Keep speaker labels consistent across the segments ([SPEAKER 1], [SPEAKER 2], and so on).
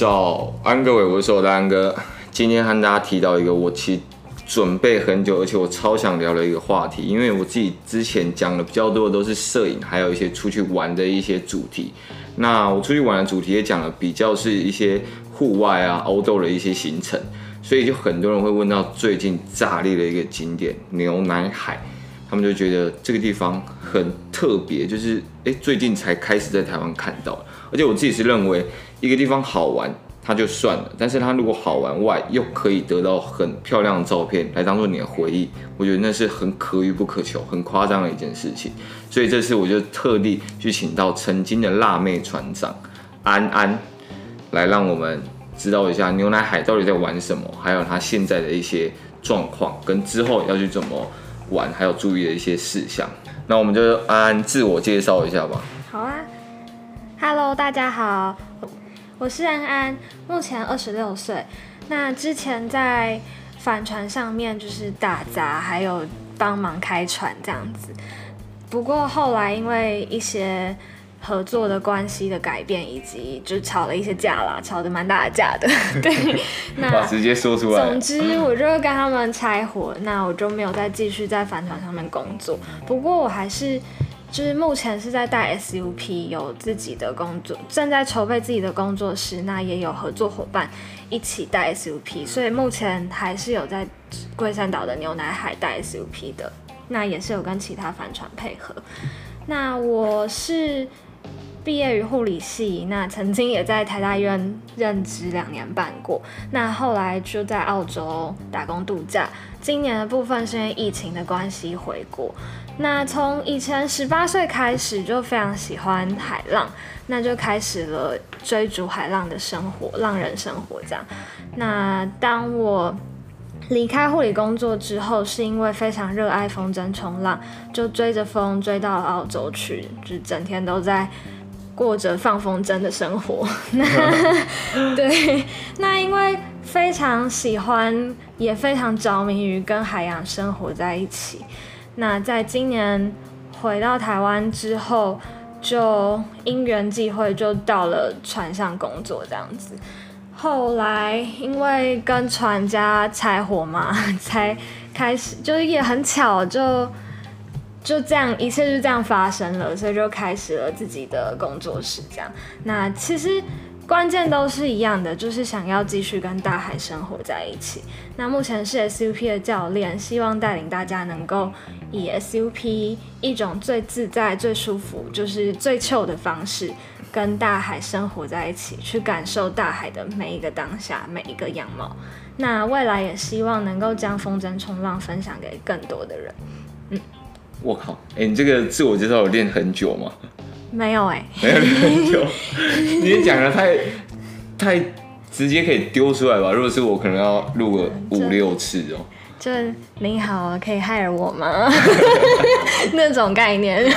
[SPEAKER 1] 早安，各位，我是我的安哥。今天和大家提到一个我其实准备很久，而且我超想聊的一个话题，因为我自己之前讲的比较多的都是摄影，还有一些出去玩的一些主题。那我出去玩的主题也讲了比较是一些户外啊、欧洲的一些行程，所以就很多人会问到最近炸裂的一个景点牛奶海，他们就觉得这个地方很特别，就是哎、最近才开始在台湾看到，而且我自己是认为。一个地方好玩，它就算了。但是它如果好玩外，又可以得到很漂亮的照片来当做你的回忆，我觉得那是很可遇不可求、很夸张的一件事情。所以这次我就特地去请到曾经的辣妹船长安安，来让我们知道一下牛奶海到底在玩什么，还有他现在的一些状况，跟之后要去怎么玩，还有注意的一些事项。那我们就安安自我介绍一下吧。
[SPEAKER 2] 好啊，Hello，大家好。我是安安，目前二十六岁。那之前在帆船上面就是打杂，还有帮忙开船这样子。不过后来因为一些合作的关系的改变，以及就吵了一些架啦，吵得蛮大的架的。对，那
[SPEAKER 1] 直接说出来。
[SPEAKER 2] 总之，我就跟他们拆伙，那我就没有再继续在帆船上面工作。不过我还是。就是目前是在带 SUP，有自己的工作，正在筹备自己的工作室，那也有合作伙伴一起带 SUP，所以目前还是有在龟山岛的牛奶海带 SUP 的，那也是有跟其他帆船配合。那我是毕业于护理系，那曾经也在台大医院任职两年半过，那后来就在澳洲打工度假，今年的部分是因为疫情的关系回国。那从以前十八岁开始就非常喜欢海浪，那就开始了追逐海浪的生活，浪人生活这样。那当我离开护理工作之后，是因为非常热爱风筝冲浪，就追着风追到澳洲去，就整天都在过着放风筝的生活。那 对，那因为非常喜欢，也非常着迷于跟海洋生活在一起。那在今年回到台湾之后，就因缘际会就到了船上工作这样子。后来因为跟船家拆伙嘛，才开始就是也很巧，就就这样一切就这样发生了，所以就开始了自己的工作室这样。那其实。关键都是一样的，就是想要继续跟大海生活在一起。那目前是 SUP 的教练，希望带领大家能够以 SUP 一种最自在、最舒服，就是最糗的方式，跟大海生活在一起，去感受大海的每一个当下、每一个样貌。那未来也希望能够将风筝冲浪分享给更多的人。嗯，
[SPEAKER 1] 我靠，哎、你这个自我介绍有练很久吗？
[SPEAKER 2] 没有哎、欸，
[SPEAKER 1] 没有很久，你讲的太太直接可以丢出来吧？如果是我，可能要录个五六次哦。
[SPEAKER 2] 就是你好，可以 hire 我吗？那种概念，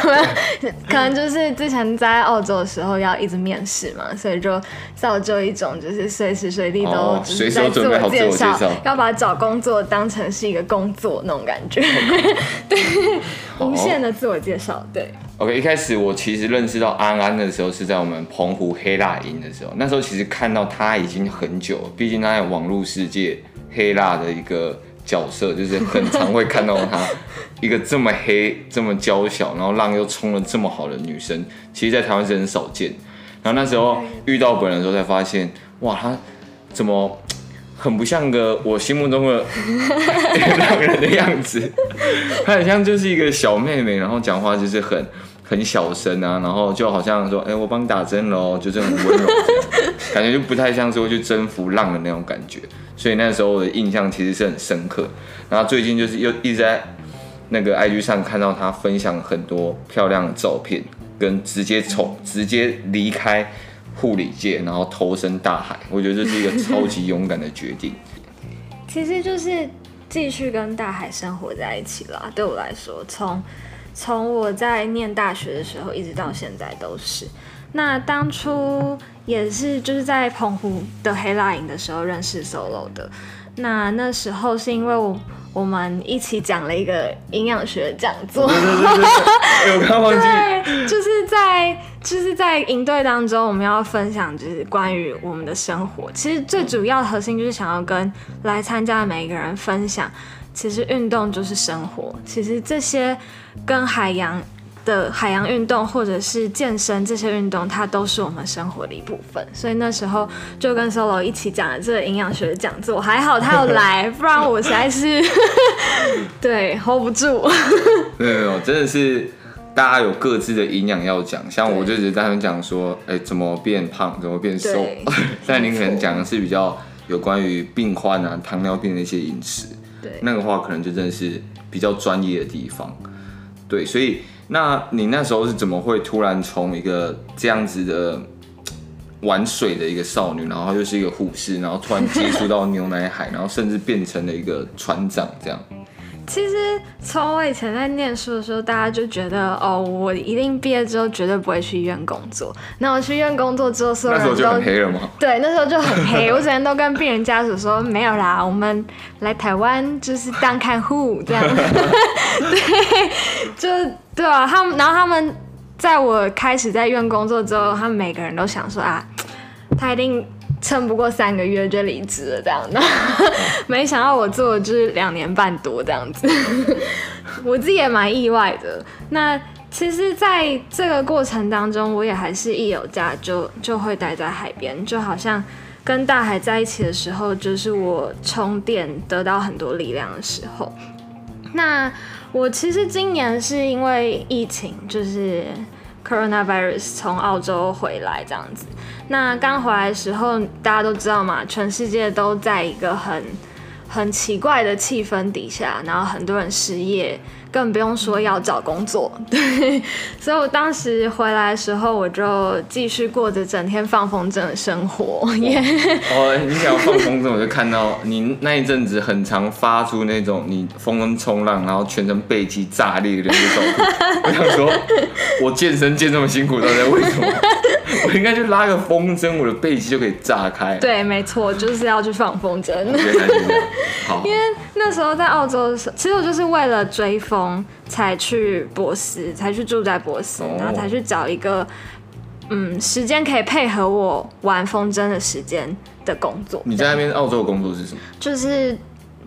[SPEAKER 2] 可能就是之前在澳洲的时候要一直面试嘛，所以就造就一种就是随时随地都随时在自我介绍，要把找工作当成是一个工作那种感觉。对，无限的自我介绍。对。
[SPEAKER 1] OK，一开始我其实认识到安安的时候是在我们澎湖黑辣营的时候，那时候其实看到他已经很久了，毕竟他在网络世界黑辣的一个。角色就是很常会看到她，一个这么黑、这么娇小，然后浪又冲了这么好的女生，其实，在台湾是很少见。然后那时候遇到本人的时候，才发现，哇，她怎么很不像个我心目中的 浪人的样子？她很像就是一个小妹妹，然后讲话就是很很小声啊，然后就好像说，哎、我帮你打针喽，就这种温柔，感觉就不太像是会去征服浪的那种感觉。所以那时候我的印象其实是很深刻，然后最近就是又一直在那个 IG 上看到他分享很多漂亮的照片，跟直接从直接离开护理界，然后投身大海，我觉得这是一个超级勇敢的决定。
[SPEAKER 2] 其实就是继续跟大海生活在一起啦。对我来说，从从我在念大学的时候一直到现在都是。那当初也是就是在澎湖的黑拉营的时候认识 Solo 的。那那时候是因为我我们一起讲了一个营养学讲座。对对对对，有看忘记。对，就是在就是在营队当中，我们要分享就是关于我们的生活。其实最主要的核心就是想要跟来参加的每一个人分享，其实运动就是生活。其实这些跟海洋的海洋运动或者是健身这些运动，它都是我们生活的一部分。所以那时候就跟 Solo 一起讲了这个营养学的讲座，还好他有来，不然我实在是 对 hold 不住。
[SPEAKER 1] 没有没有，真的是。大家有各自的营养要讲，像我就只是在他们讲说，哎、欸，怎么变胖，怎么变瘦。但您可能讲的是比较有关于病患啊、糖尿病的一些饮食。那个话可能就真的是比较专业的地方。对，所以那你那时候是怎么会突然从一个这样子的玩水的一个少女，然后又是一个护士，然后突然接触到牛奶海，然后甚至变成了一个船长这样？
[SPEAKER 2] 其实从我以前在念书的时候，大家就觉得哦，我一定毕业之后绝对不会去医院工作。那我去医院工作之后，所有人都
[SPEAKER 1] 那时候就很黑了吗？
[SPEAKER 2] 对，那时候就很黑。我之前都跟病人家属说没有啦，我们来台湾就是当看护这样。对，就对啊，他们然后他们在我开始在医院工作之后，他们每个人都想说啊，他一定。撑不过三个月就离职了，这样的，没想到我做的就是两年半多这样子，我自己也蛮意外的。那其实，在这个过程当中，我也还是一有假就就会待在海边，就好像跟大海在一起的时候，就是我充电得到很多力量的时候。那我其实今年是因为疫情，就是 coronavirus 从澳洲回来这样子。那刚回来的时候，大家都知道嘛，全世界都在一个很很奇怪的气氛底下，然后很多人失业。更不用说要找工作，对，所以我当时回来的时候，我就继续过着整天放风筝的生活。耶哦，
[SPEAKER 1] 你想要放风筝，我就看到你那一阵子很常发出那种你风筝冲浪，然后全身背肌炸裂的那个照片。我想说，我健身健这么辛苦，到底为什么？我应该去拉个风筝，我的背肌就可以炸开。
[SPEAKER 2] 对，没错，就是要去放风筝。
[SPEAKER 1] 好，
[SPEAKER 2] 因为那时候在澳洲的时候，其实我就是为了追风。才去博斯，才去住在博斯，然后才去找一个嗯时间可以配合我玩风筝的时间的工作。
[SPEAKER 1] 你在那边澳洲的工作是什么？
[SPEAKER 2] 就是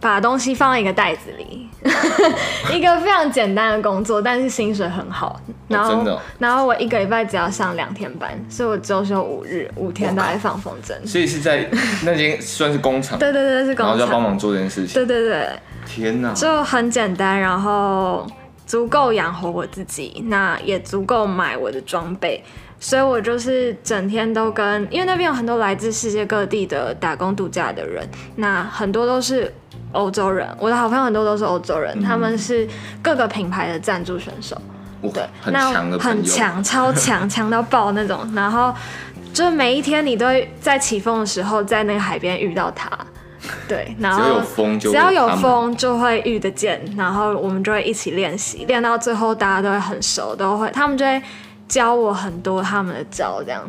[SPEAKER 2] 把东西放在一个袋子里，一个非常简单的工作，但是薪水很好。然后，哦、然后我一个礼拜只要上两天班，所以我周休五日，五天都在放风筝。
[SPEAKER 1] 所以是在那间算是工厂？
[SPEAKER 2] 对对对，是工厂，然
[SPEAKER 1] 后就要帮忙做这件事情。
[SPEAKER 2] 对对对。
[SPEAKER 1] 天哪，
[SPEAKER 2] 就很简单，然后足够养活我自己，那也足够买我的装备，所以我就是整天都跟，因为那边有很多来自世界各地的打工度假的人，那很多都是欧洲人，我的好朋友很多都是欧洲人，嗯、他们是各个品牌的赞助选手，对，
[SPEAKER 1] 很强的，
[SPEAKER 2] 很强，超强，强到爆那种，然后就每一天你都会在起风的时候在那个海边遇到他。对，然后只要有风就，只要有风就会遇得见，然后我们就会一起练习，练到最后大家都会很熟，都会他们就会教我很多他们的招，这样。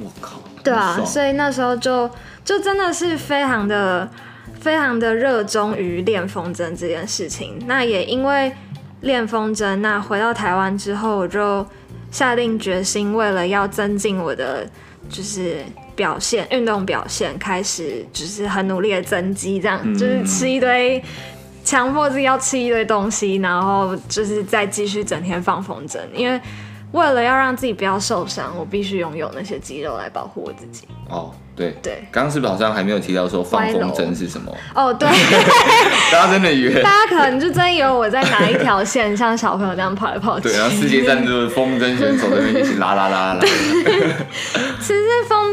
[SPEAKER 1] 我靠！
[SPEAKER 2] 对啊，所以那时候就就真的是非常的非常的热衷于练风筝这件事情。那也因为练风筝，那回到台湾之后，我就下定决心，为了要增进我的就是。表现运动表现开始，就是很努力的增肌，这样、嗯、就是吃一堆，强迫自己要吃一堆东西，然后就是再继续整天放风筝，因为为了要让自己不要受伤，我必须拥有那些肌肉来保护我自己。
[SPEAKER 1] 哦。对
[SPEAKER 2] 对，
[SPEAKER 1] 刚刚是不是好像还没有提到说放风筝是什么？
[SPEAKER 2] 哦，对，
[SPEAKER 1] 大家真的以为，
[SPEAKER 2] 大家可能就真以为我在哪一条线，像小朋友这样跑来跑去。
[SPEAKER 1] 对，然后世界站就是风筝选手在那边一起拉拉拉拉。
[SPEAKER 2] 其实风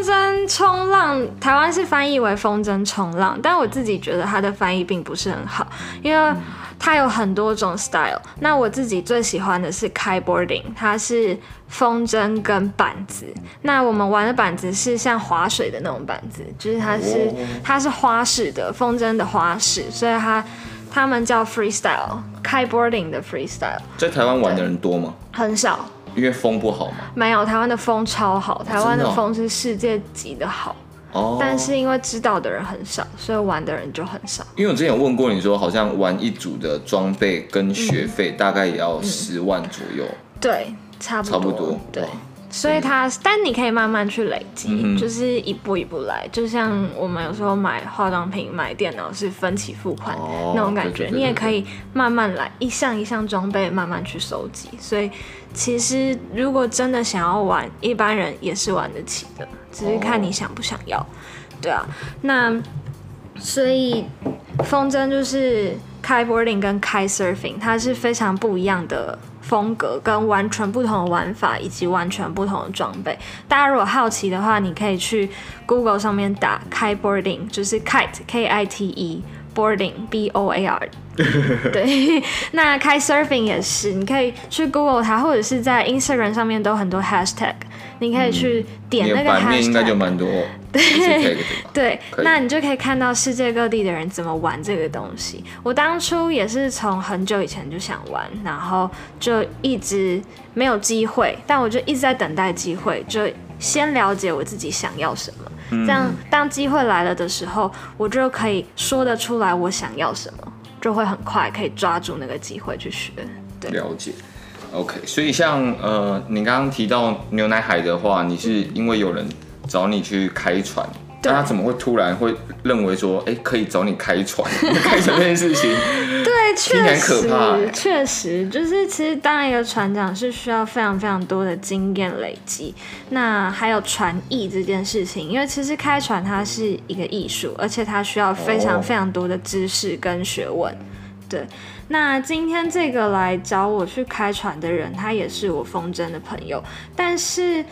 [SPEAKER 2] 筝冲浪，台湾是翻译为风筝冲浪，但我自己觉得它的翻译并不是很好，因为。嗯它有很多种 style，那我自己最喜欢的是 kiteboarding，它是风筝跟板子。那我们玩的板子是像划水的那种板子，就是它是它是花式的风筝的花式，所以它他们叫 freestyle，kiteboarding 的 freestyle。
[SPEAKER 1] 在台湾玩的人多吗？
[SPEAKER 2] 很少，
[SPEAKER 1] 因为风不好吗？
[SPEAKER 2] 没有，台湾的风超好，台湾的风是世界级的好。
[SPEAKER 1] 哦，
[SPEAKER 2] 但是因为知道的人很少，所以玩的人就很少。
[SPEAKER 1] 因为我之前有问过你说，好像玩一组的装备跟学费大概也要十万左右。
[SPEAKER 2] 嗯、对，差不多。
[SPEAKER 1] 差不多。
[SPEAKER 2] 对，所以它，但你可以慢慢去累积，
[SPEAKER 1] 嗯、
[SPEAKER 2] 就是一步一步来，就像我们有时候买化妆品、买电脑是分期付款、哦、那种感觉，你也可以慢慢来，一项一项装备慢慢去收集。所以，其实如果真的想要玩，一般人也是玩得起的，只是看你想不想要。哦、对啊，那所以风筝就是 kiteboarding 跟 kitesurfing，它是非常不一样的。风格跟完全不同的玩法，以及完全不同的装备。大家如果好奇的话，你可以去 Google 上面打 kiteboarding，就是 kite K I T E boarding B O A R。对，那 kitesurfing 也是，你可以去 Google 它，或者是在 Instagram 上面都很多 hashtag，你可以去点那个 hashtag。版面
[SPEAKER 1] 应该就蛮多。
[SPEAKER 2] 对对，那你就可以看到世界各地的人怎么玩这个东西。我当初也是从很久以前就想玩，然后就一直没有机会，但我就一直在等待机会，就先了解我自己想要什么，嗯、这样当机会来了的时候，我就可以说得出来我想要什么，就会很快可以抓住那个机会去学。对，
[SPEAKER 1] 了解。OK，所以像呃，你刚刚提到牛奶海的话，你是因为有人。找你去开船，但他怎么会突然会认为说，哎、欸，可以找你开船？开船这件事情，
[SPEAKER 2] 对，确实，
[SPEAKER 1] 可怕欸、
[SPEAKER 2] 确实，就是其实当一个船长是需要非常非常多的经验累积。那还有船艺这件事情，因为其实开船它是一个艺术，而且它需要非常非常多的知识跟学问。哦、对，那今天这个来找我去开船的人，他也是我风筝的朋友，但是。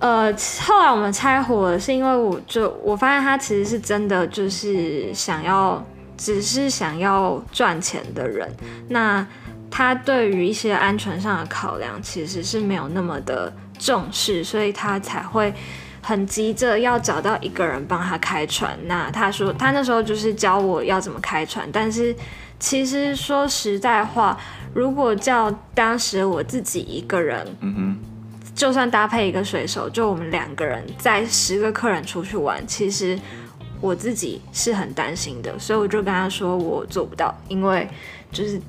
[SPEAKER 2] 呃，后来我们拆伙了，是因为我就我发现他其实是真的就是想要，只是想要赚钱的人。那他对于一些安全上的考量其实是没有那么的重视，所以他才会很急着要找到一个人帮他开船。那他说他那时候就是教我要怎么开船，但是其实说实在话，如果叫当时我自己一个人，嗯哼。就算搭配一个水手，就我们两个人载十个客人出去玩，其实我自己是很担心的，所以我就跟他说我做不到，因为就是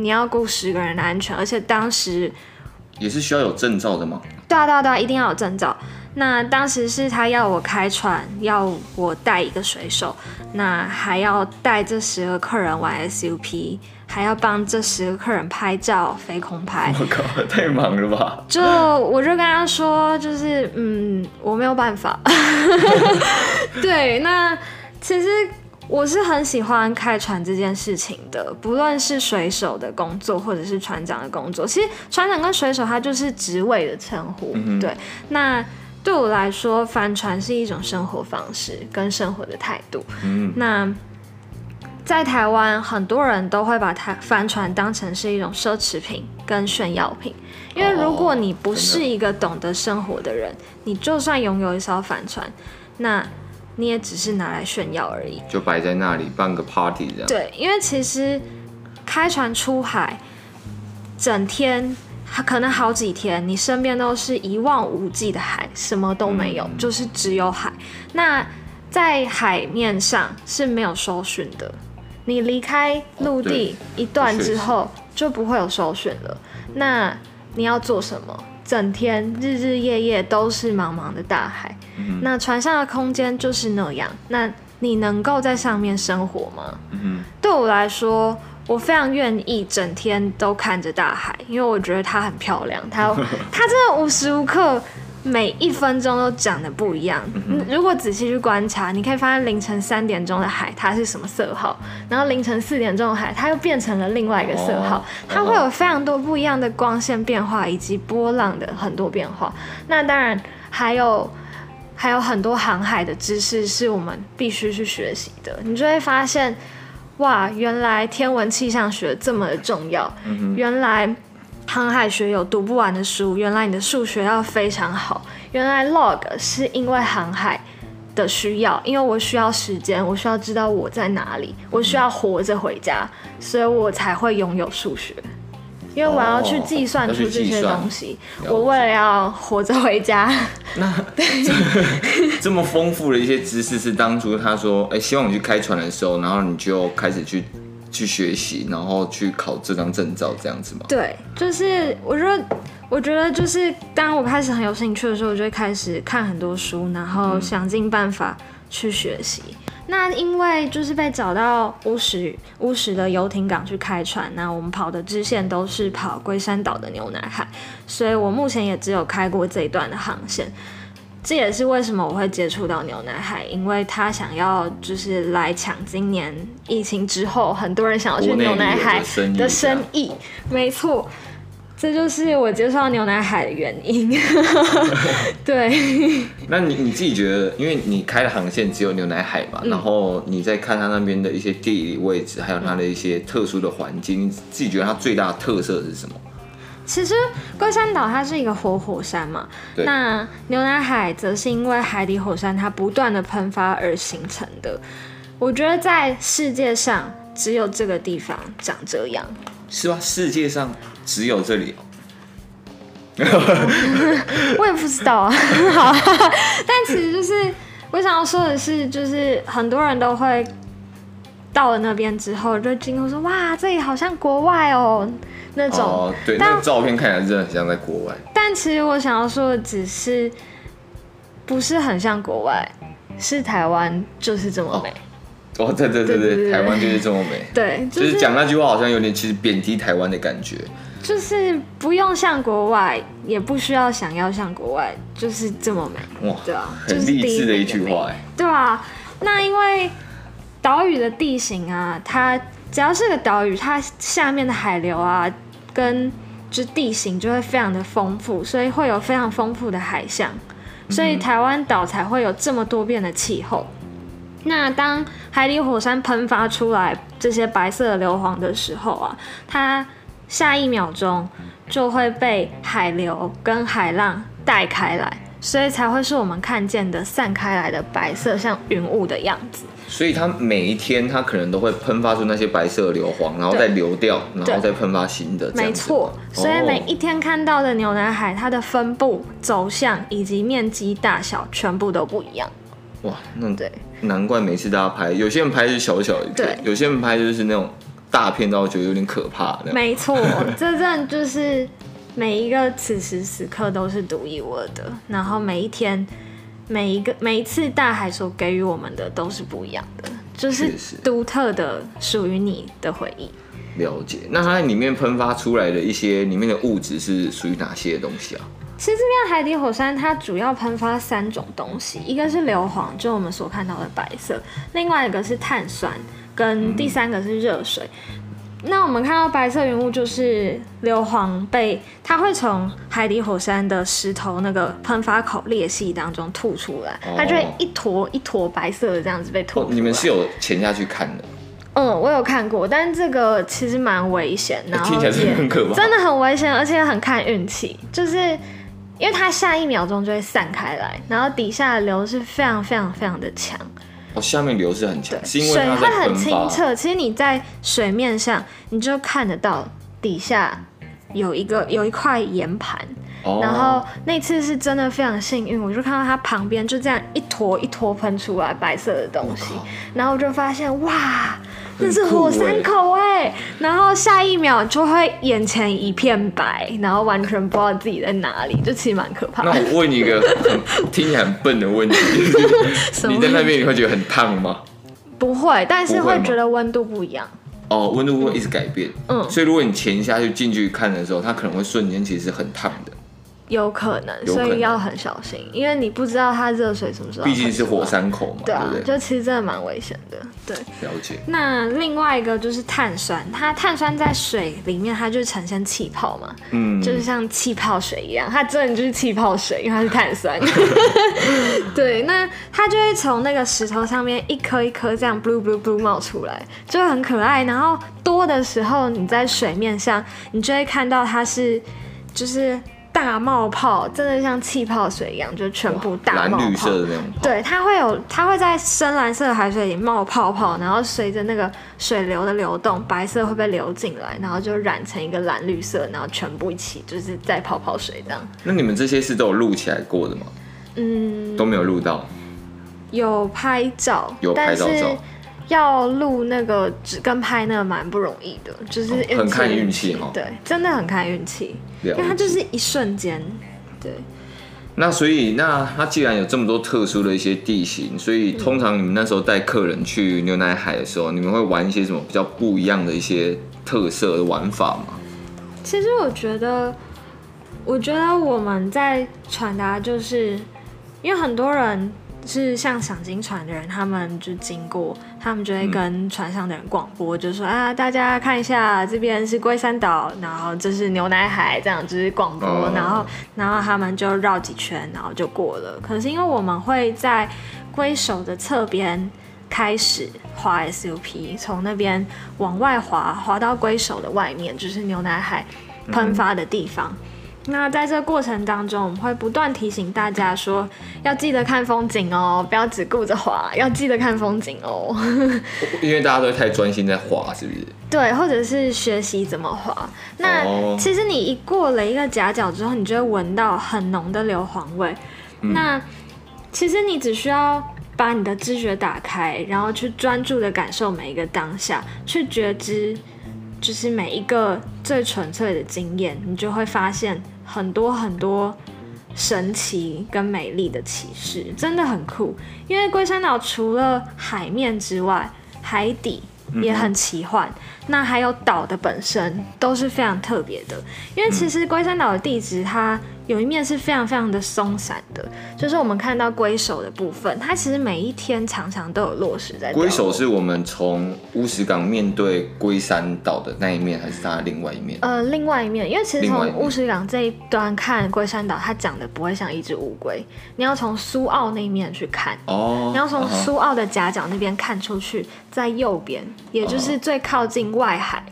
[SPEAKER 2] 你要顾十个人的安全，而且当时
[SPEAKER 1] 也是需要有证照的吗？
[SPEAKER 2] 对啊对啊对啊，一定要有证照。那当时是他要我开船，要我带一个水手，那还要带这十个客人玩 SUP。还要帮这十个客人拍照、飞空拍，
[SPEAKER 1] 我靠，太忙了吧？
[SPEAKER 2] 就我就跟他说，就是嗯，我没有办法。对，那其实我是很喜欢开船这件事情的，不论是水手的工作，或者是船长的工作。其实船长跟水手他就是职位的称呼。嗯、对，那对我来说，帆船是一种生活方式跟生活的态度。嗯，那。在台湾，很多人都会把它帆船当成是一种奢侈品跟炫耀品，因为如果你不是一个懂得生活的人，哦、你就算拥有一艘帆船，那你也只是拿来炫耀而已，
[SPEAKER 1] 就摆在那里办个 party 这样。
[SPEAKER 2] 对，因为其实开船出海，整天可能好几天，你身边都是一望无际的海，什么都没有，嗯、就是只有海。那在海面上是没有搜寻的。你离开陆地一段之后，就不会有首选了。那你要做什么？整天日日夜夜都是茫茫的大海。嗯、那船上的空间就是那样。那你能够在上面生活吗？嗯、对我来说，我非常愿意整天都看着大海，因为我觉得它很漂亮。它 它真的无时无刻。每一分钟都长得不一样。如果仔细去观察，你可以发现凌晨三点钟的海它是什么色号，然后凌晨四点钟的海它又变成了另外一个色号。它会有非常多不一样的光线变化以及波浪的很多变化。那当然还有还有很多航海的知识是我们必须去学习的。你就会发现，哇，原来天文气象学这么的重要。原来。航海学有读不完的书，原来你的数学要非常好。原来 log 是因为航海的需要，因为我需要时间，我需要知道我在哪里，我需要活着回家，所以我才会拥有数学，因为我要去计算出这些东西。哦、我为了要活着回家，
[SPEAKER 1] 那 对这么丰富的一些知识，是当初他说，哎、欸，希望你去开船的时候，然后你就开始去。去学习，然后去考这张证照，这样子吗？
[SPEAKER 2] 对，就是我觉得，我觉得就是当我开始很有兴趣的时候，我就会开始看很多书，然后想尽办法去学习。那因为就是被找到乌石乌石的游艇港去开船，那我们跑的支线都是跑龟山岛的牛奶海，所以我目前也只有开过这一段的航线。这也是为什么我会接触到牛奶海，因为他想要就是来抢今年疫情之后很多人想要去牛奶海的生意，没错，这就是我接触到牛奶海的原因。对，
[SPEAKER 1] 那你你自己觉得，因为你开的航线只有牛奶海嘛，嗯、然后你再看它那边的一些地理位置，还有它的一些特殊的环境，你自己觉得它最大的特色是什么？
[SPEAKER 2] 其实龟山岛它是一个活火山嘛，对那牛奶海则是因为海底火山它不断的喷发而形成的。我觉得在世界上只有这个地方长这样，
[SPEAKER 1] 是吧？世界上只有这里，
[SPEAKER 2] 我也不知道啊。好，但其实就是我想要说的是，就是很多人都会到了那边之后就惊呼说：“哇，这里好像国外哦。”那种、哦、
[SPEAKER 1] 对，那个照片看起来真的很像在国外。
[SPEAKER 2] 但其实我想要说的只是，不是很像国外，是台湾就是这么美。
[SPEAKER 1] 哦，哦对对对对，对对对台湾就是这么美。
[SPEAKER 2] 对，
[SPEAKER 1] 就是讲那句话好像有点其实贬低台湾的感觉。
[SPEAKER 2] 就是不用像国外，也不需要想要像国外，就是这么美。哇，对啊，
[SPEAKER 1] 很励志的一句话哎。
[SPEAKER 2] 对啊，那因为岛屿的地形啊，它。只要是个岛屿，它下面的海流啊，跟就地形就会非常的丰富，所以会有非常丰富的海象，所以台湾岛才会有这么多变的气候。那当海底火山喷发出来这些白色的硫磺的时候啊，它下一秒钟就会被海流跟海浪带开来，所以才会是我们看见的散开来的白色像云雾的样子。
[SPEAKER 1] 所以它每一天，它可能都会喷发出那些白色的硫磺，然后再流掉，然后再喷发新的。
[SPEAKER 2] 没错，所以每一天看到的牛奶海，它的分布、走向以及面积大小全部都不一样。
[SPEAKER 1] 哇，那对，难怪每次大家拍，有些人拍是小小一片，对有些人拍就是那种大片，到觉得有点可怕。
[SPEAKER 2] 没错，这阵就是每一个此时此刻都是独一无二的，然后每一天。每一个每一次大海所给予我们的都是不一样的，就是独特的属于你的回忆。
[SPEAKER 1] 了解。那它里面喷发出来的一些里面的物质是属于哪些东西啊？
[SPEAKER 2] 其实这边海底火山它主要喷发三种东西，一个是硫磺，就我们所看到的白色；另外一个是碳酸，跟第三个是热水。嗯那我们看到白色云雾就是硫磺被它会从海底火山的石头那个喷发口裂隙当中吐出来，它就会一坨一坨白色的这样子被吐出来。
[SPEAKER 1] 哦，你们是有潜下去看的？
[SPEAKER 2] 嗯，我有看过，但是这个其实蛮危险，然后
[SPEAKER 1] 听起来是很可怕，
[SPEAKER 2] 真的很危险，而且很看运气，就是因为它下一秒钟就会散开来，然后底下的流是非常非常非常的强。
[SPEAKER 1] 哦，下面流是很强，是因为
[SPEAKER 2] 水会很清澈。其实你在水面上，你就看得到底下有一个有一块岩盘。哦、然后那次是真的非常幸运，我就看到它旁边就这样一坨一坨喷出来白色的东西，然后我就发现哇。这是火山口哎，然后下一秒就会眼前一片白，然后完全不知道自己在哪里，就其实蛮可怕的。
[SPEAKER 1] 那我问你一个很听起来很笨的问题，你在那边你会觉得很烫吗？
[SPEAKER 2] 不会，但是会觉得温度不一样。
[SPEAKER 1] 哦，温度会一直改变。嗯，所以如果你潜下去进去看的时候，它可能会瞬间其实很烫的。
[SPEAKER 2] 有可能，所以要很小心，因为你不知道它热水什么时候。
[SPEAKER 1] 毕竟是火山口嘛，
[SPEAKER 2] 对啊，
[SPEAKER 1] 对不对？
[SPEAKER 2] 就其实真的蛮危险的，对。
[SPEAKER 1] 了解。
[SPEAKER 2] 那另外一个就是碳酸，它碳酸在水里面，它就呈现气泡嘛，嗯，就是像气泡水一样，它真的就是气泡水，因为它是碳酸。对，那它就会从那个石头上面一颗一颗这样 blue blue blue 冒出来，就很可爱。然后多的时候，你在水面上，你就会看到它是就是。大冒泡，真的像气泡水一样，就全部大冒泡。
[SPEAKER 1] 蓝绿色的那种。
[SPEAKER 2] 对，它会有，它会在深蓝色的海水里冒泡泡，然后随着那个水流的流动，白色会被流进来，然后就染成一个蓝绿色，然后全部一起就是在泡泡水这样。
[SPEAKER 1] 那你们这些是都有录起来过的吗？嗯，都没有录到。
[SPEAKER 2] 有拍照，
[SPEAKER 1] 有拍照照。
[SPEAKER 2] 要录那个跟拍那个蛮不容易的，就是、
[SPEAKER 1] 哦、很看运气哈。
[SPEAKER 2] 对，真的很看运气，因为它就是一瞬间。对。
[SPEAKER 1] 那所以，那它既然有这么多特殊的一些地形，所以通常你们那时候带客人去牛奶海的时候，你们会玩一些什么比较不一样的一些特色的玩法吗？
[SPEAKER 2] 其实我觉得，我觉得我们在传达，就是因为很多人。是像赏金船的人，他们就经过，他们就会跟船上的人广播，嗯、就说啊，大家看一下，这边是龟山岛，然后这是牛奶海，这样就是广播，哦、然后然后他们就绕几圈，然后就过了。可是因为我们会在龟首的侧边开始滑 SUP，从那边往外滑，滑到龟首的外面，就是牛奶海喷发的地方。嗯那在这过程当中，我们会不断提醒大家说，要记得看风景哦，不要只顾着滑，要记得看风景哦。
[SPEAKER 1] 因为大家都太专心在滑，是不是？
[SPEAKER 2] 对，或者是学习怎么滑。那其实你一过了一个夹角之后，你就会闻到很浓的硫磺味。嗯、那其实你只需要把你的知觉打开，然后去专注的感受每一个当下，去觉知。就是每一个最纯粹的经验，你就会发现很多很多神奇跟美丽的启示，真的很酷。因为龟山岛除了海面之外，海底也很奇幻。嗯那还有岛的本身都是非常特别的，因为其实龟山岛的地质它有一面是非常非常的松散的，就是我们看到龟首的部分，它其实每一天常常都有落石在。
[SPEAKER 1] 龟首是我们从乌石港面对龟山岛的那一面，还是它的另外一面？
[SPEAKER 2] 呃，另外一面，因为其实从乌石港这一端看龟山岛，它长得不会像一只乌龟，你要从苏澳那一面去看哦，你要从苏澳的夹角那边看出去，在右边，也就是最靠近。外海，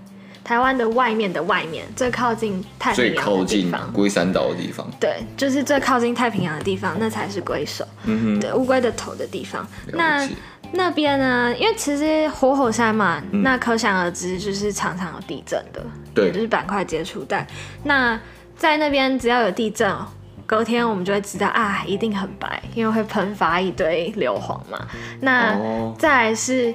[SPEAKER 2] 台湾的外面的外面，最靠近太平洋的地方，
[SPEAKER 1] 龟山岛的地方，
[SPEAKER 2] 对，就是最靠近太平洋的地方，那才是龟首，嗯哼，对，乌龟的头的地方。那那边呢？因为其实活火，火山嘛，嗯、那可想而知，就是常常有地震的，对，就是板块接触带。那在那边只要有地震，隔天我们就会知道啊，一定很白，因为会喷发一堆硫磺嘛。那、哦、再来是。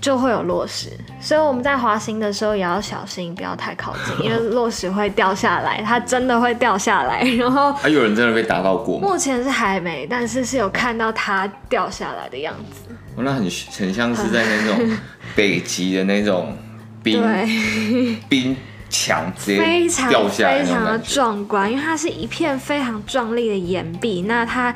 [SPEAKER 2] 就会有落石，所以我们在滑行的时候也要小心，不要太靠近，因为落石会掉下来，它真的会掉下来。然后
[SPEAKER 1] 还有人真的被打到过吗？
[SPEAKER 2] 目前是还没，但是是有看到它掉下来的样子。
[SPEAKER 1] 哦，那很很像是在那种北极的那种冰冰墙直接掉下来，
[SPEAKER 2] 非常非常的壮观，因为它是一片非常壮丽的岩壁。那它。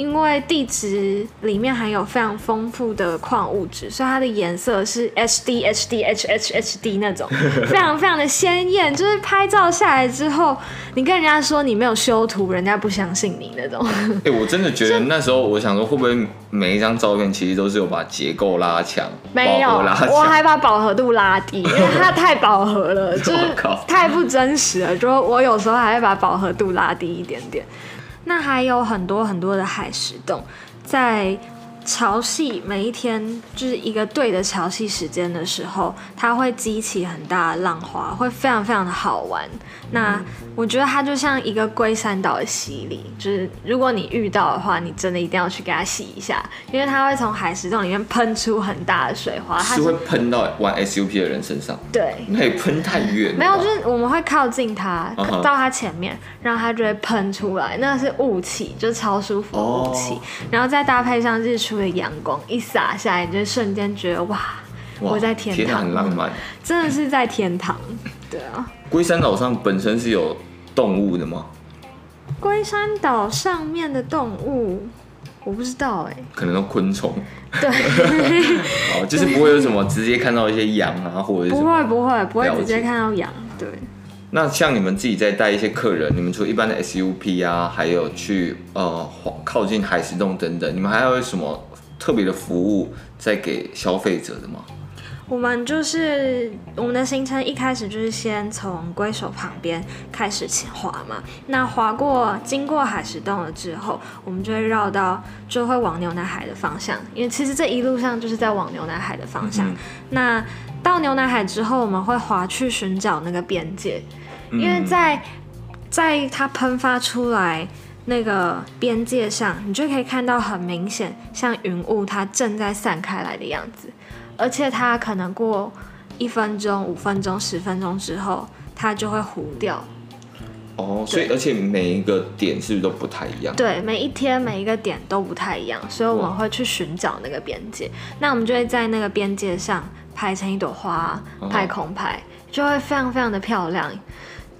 [SPEAKER 2] 因为地质里面含有非常丰富的矿物质，所以它的颜色是 HD HD H H H D 那种，非常非常的鲜艳。就是拍照下来之后，你跟人家说你没有修图，人家不相信你那种。
[SPEAKER 1] 哎、欸，我真的觉得那时候，我想说会不会每一张照片其实都是有把结构拉强，
[SPEAKER 2] 没有，我还把饱和度拉低，因为它太饱和了，就是太不真实了。就我有时候还会把饱和度拉低一点点。那还有很多很多的海石洞，在潮汐每一天就是一个对的潮汐时间的时候，它会激起很大的浪花，会非常非常的好玩。那我觉得它就像一个龟山岛的洗礼，就是如果你遇到的话，你真的一定要去给它洗一下，因为它会从海石洞里面喷出很大的水花，它是，
[SPEAKER 1] 会喷到玩 SUP 的人身上。
[SPEAKER 2] 对，
[SPEAKER 1] 可以喷太远。
[SPEAKER 2] 没有，就是我们会靠近它，到它前面，然后它就会喷出来，那是雾气，就超舒服的雾气，哦、然后再搭配上日出的阳光一洒下来，你就瞬间觉得哇，哇我在天堂，天
[SPEAKER 1] 很浪漫，
[SPEAKER 2] 真的是在天堂。对啊。
[SPEAKER 1] 龟山岛上本身是有动物的吗？
[SPEAKER 2] 龟山岛上面的动物，我不知道哎、欸。
[SPEAKER 1] 可能都昆虫。
[SPEAKER 2] 对。
[SPEAKER 1] 哦，就是不会有什么直接看到一些羊啊，或者是不
[SPEAKER 2] 会不会不会直接看到羊。对。
[SPEAKER 1] 那像你们自己在带一些客人，你们除了一般的 SUP 啊，还有去呃靠近海石洞等等，你们还有什么特别的服务在给消费者的吗？
[SPEAKER 2] 我们就是我们的行程一开始就是先从龟首旁边开始滑嘛，那滑过经过海石洞了之后，我们就会绕到就会往牛奶海的方向，因为其实这一路上就是在往牛奶海的方向。嗯、那到牛奶海之后，我们会滑去寻找那个边界，因为在在它喷发出来那个边界上，你就可以看到很明显像云雾它正在散开来的样子。而且它可能过一分钟、五分钟、十分钟之后，它就会糊掉。
[SPEAKER 1] 哦，所以而且每一个点是不是都不太一样？
[SPEAKER 2] 对，每一天每一个点都不太一样，所以我们会去寻找那个边界。那我们就会在那个边界上拍成一朵花，拍空拍，就会非常非常的漂亮。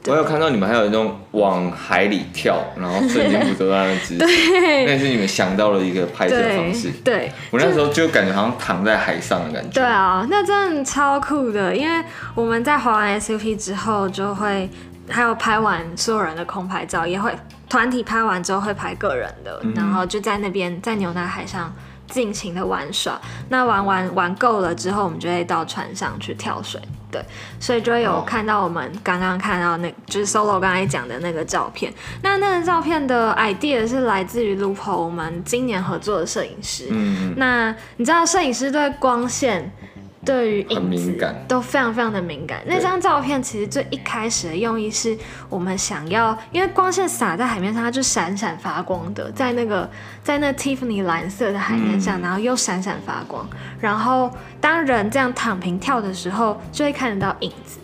[SPEAKER 1] 我有看到你们还有那种往海里跳，然后瞬间捕捉到那个姿势，对，那是你们想到了一个拍摄方式。
[SPEAKER 2] 对，对
[SPEAKER 1] 我那时候就感觉好像躺在海上的感觉。
[SPEAKER 2] 对啊，那真的超酷的，因为我们在滑完 SUP 之后，就会还有拍完所有人的空拍照，也会团体拍完之后会拍个人的，嗯、然后就在那边在牛奶海上尽情的玩耍。那玩玩玩够了之后，我们就会到船上去跳水。对，所以就会有看到我们刚刚看到那，就是 Solo 刚才讲的那个照片。那那个照片的 idea 是来自于 Lupo 我们今年合作的摄影师。嗯，那你知道摄影师对光线，对于影子都非常非常的敏感。那张照片其实最一开始的用意是我们想要，因为光线洒在海面上，它就闪闪发光的，在那个在那 Tiffany 蓝色的海面上，然后又闪闪发光。然后当人这样躺平跳的时候，就会看得到影子。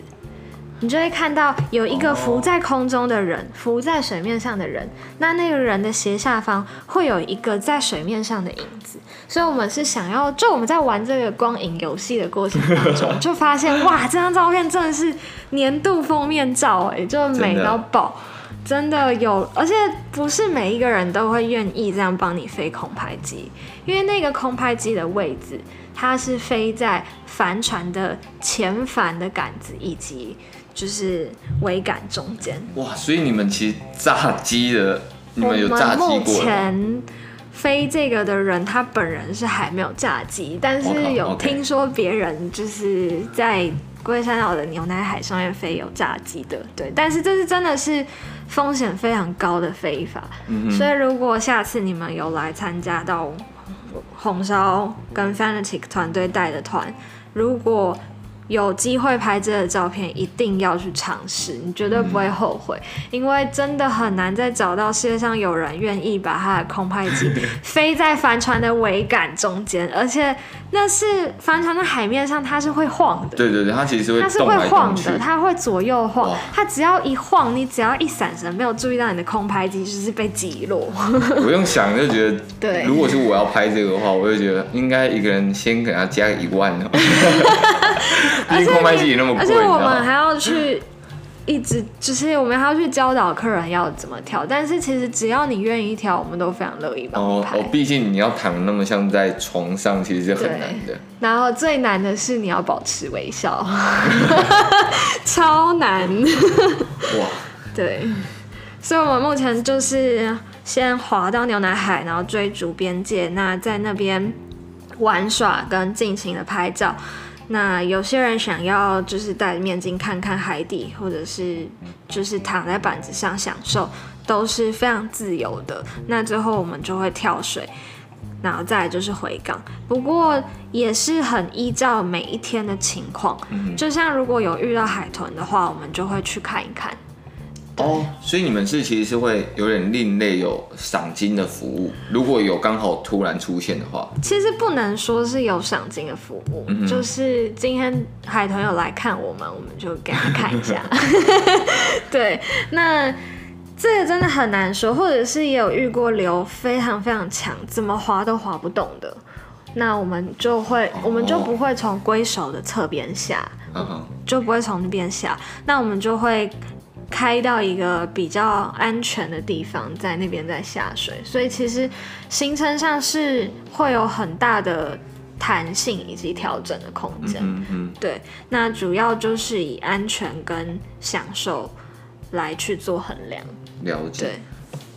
[SPEAKER 2] 你就会看到有一个浮在空中的人，浮在水面上的人，那那个人的斜下方会有一个在水面上的影子。所以，我们是想要，就我们在玩这个光影游戏的过程当中，就发现哇，这张照片真的是年度封面照哎，就美到爆，真的有，而且不是每一个人都会愿意这样帮你飞空拍机，因为那个空拍机的位置，它是飞在帆船的前帆的杆子以及。就是桅杆中间
[SPEAKER 1] 哇，所以你们其实炸机的，你们有炸机过？目
[SPEAKER 2] 前飞这个的人，他本人是还没有炸机，但是有听说别人就是在龟山岛的牛奶海上面飞有炸机的，对。但是这是真的是风险非常高的飞法，嗯、所以如果下次你们有来参加到红烧跟 Fanatic 团队带的团，如果有机会拍这个照片，一定要去尝试，你绝对不会后悔，嗯、因为真的很难再找到世界上有人愿意把他的空拍机 飞在帆船的桅杆中间，而且那是帆船的海面上，它是会晃的。
[SPEAKER 1] 对对对，它其实它是会
[SPEAKER 2] 晃的，它会左右晃，它只要一晃，你只要一闪神，没有注意到你的空拍机就是被击落。
[SPEAKER 1] 不用想就觉得，对，如果是我要拍这个的话，我就觉得应该一个人先给他加一万 的。而且
[SPEAKER 2] 而且我们还要去一直，就是我们还要去教导客人要怎么跳。但是其实只要你愿意跳，我们都非常乐意帮你拍。
[SPEAKER 1] 哦，毕竟你要躺那么像在床上，其实是很难的。
[SPEAKER 2] 然后最难的是你要保持微笑，超难。哇，对。所以我们目前就是先滑到牛奶海，然后追逐边界，那在那边玩耍跟尽情的拍照。那有些人想要就是戴着面镜看看海底，或者是就是躺在板子上享受，都是非常自由的。那最后我们就会跳水，然后再来就是回港。不过也是很依照每一天的情况，就像如果有遇到海豚的话，我们就会去看一看。
[SPEAKER 1] 哦，所以你们是其实是会有点另类有赏金的服务，如果有刚好突然出现的话，
[SPEAKER 2] 其实不能说是有赏金的服务，嗯、就是今天海豚有来看我们，我们就给他看一下。对，那这个真的很难说，或者是也有遇过流非常非常强，怎么滑都滑不动的，那我们就会，哦、我们就不会从龟手的侧边下，嗯、就不会从那边下，那我们就会。开到一个比较安全的地方，在那边再下水，所以其实行程上是会有很大的弹性以及调整的空间。嗯嗯。对，那主要就是以安全跟享受来去做衡量。
[SPEAKER 1] 了解。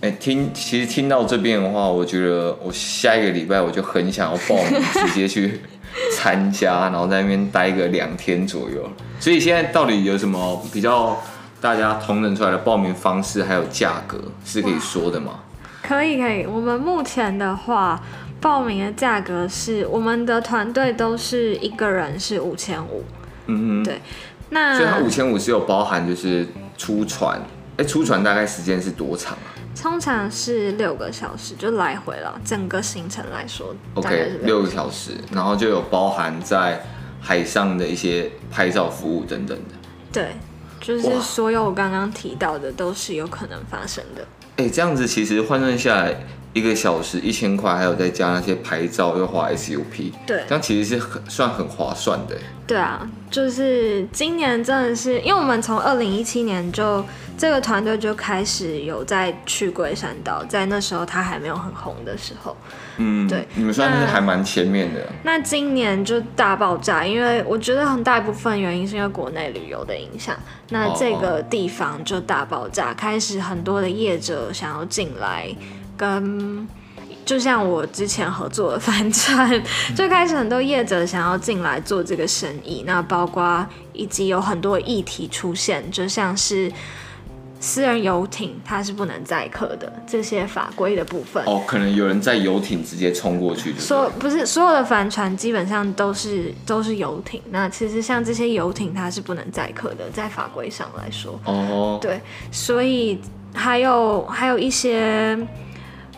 [SPEAKER 2] 对。
[SPEAKER 1] 哎，听，其实听到这边的话，我觉得我下一个礼拜我就很想要报名，直接去参加，然后在那边待个两天左右。所以现在到底有什么比较？大家同等出来的报名方式还有价格是可以说的吗？
[SPEAKER 2] 可以可以，我们目前的话，报名的价格是我们的团队都是一个人是五千五，嗯嗯，对，那
[SPEAKER 1] 所以它五千五是有包含就是出船，哎、欸，出船大概时间是多长啊？
[SPEAKER 2] 通常是六个小时，就来回了。整个行程来说
[SPEAKER 1] ，OK，六个小时，然后就有包含在海上的一些拍照服务等等的。
[SPEAKER 2] 对，就是所有我刚刚提到的都是有可能发生的。
[SPEAKER 1] 哎、欸，这样子其实换算下来。一个小时一千块，还有再加那些拍照又花 SUP，
[SPEAKER 2] 对，
[SPEAKER 1] 这样其实是很算很划算的。
[SPEAKER 2] 对啊，就是今年真的是，因为我们从二零一七年就这个团队就开始有在去龟山岛，在那时候它还没有很红的时候，
[SPEAKER 1] 嗯，对，你们算是还蛮前面的。
[SPEAKER 2] 那，那今年就大爆炸，因为我觉得很大一部分原因是因为国内旅游的影响，那这个地方就大爆炸，开始很多的业者想要进来。跟就像我之前合作的帆船，最开始很多业者想要进来做这个生意，那包括以及有很多议题出现，就像是私人游艇它是不能载客的这些法规的部分。
[SPEAKER 1] 哦，可能有人在游艇直接冲过去，
[SPEAKER 2] 所不是所有的帆船基本上都是都是游艇，那其实像这些游艇它是不能载客的，在法规上来说。
[SPEAKER 1] 哦，
[SPEAKER 2] 对，所以还有还有一些。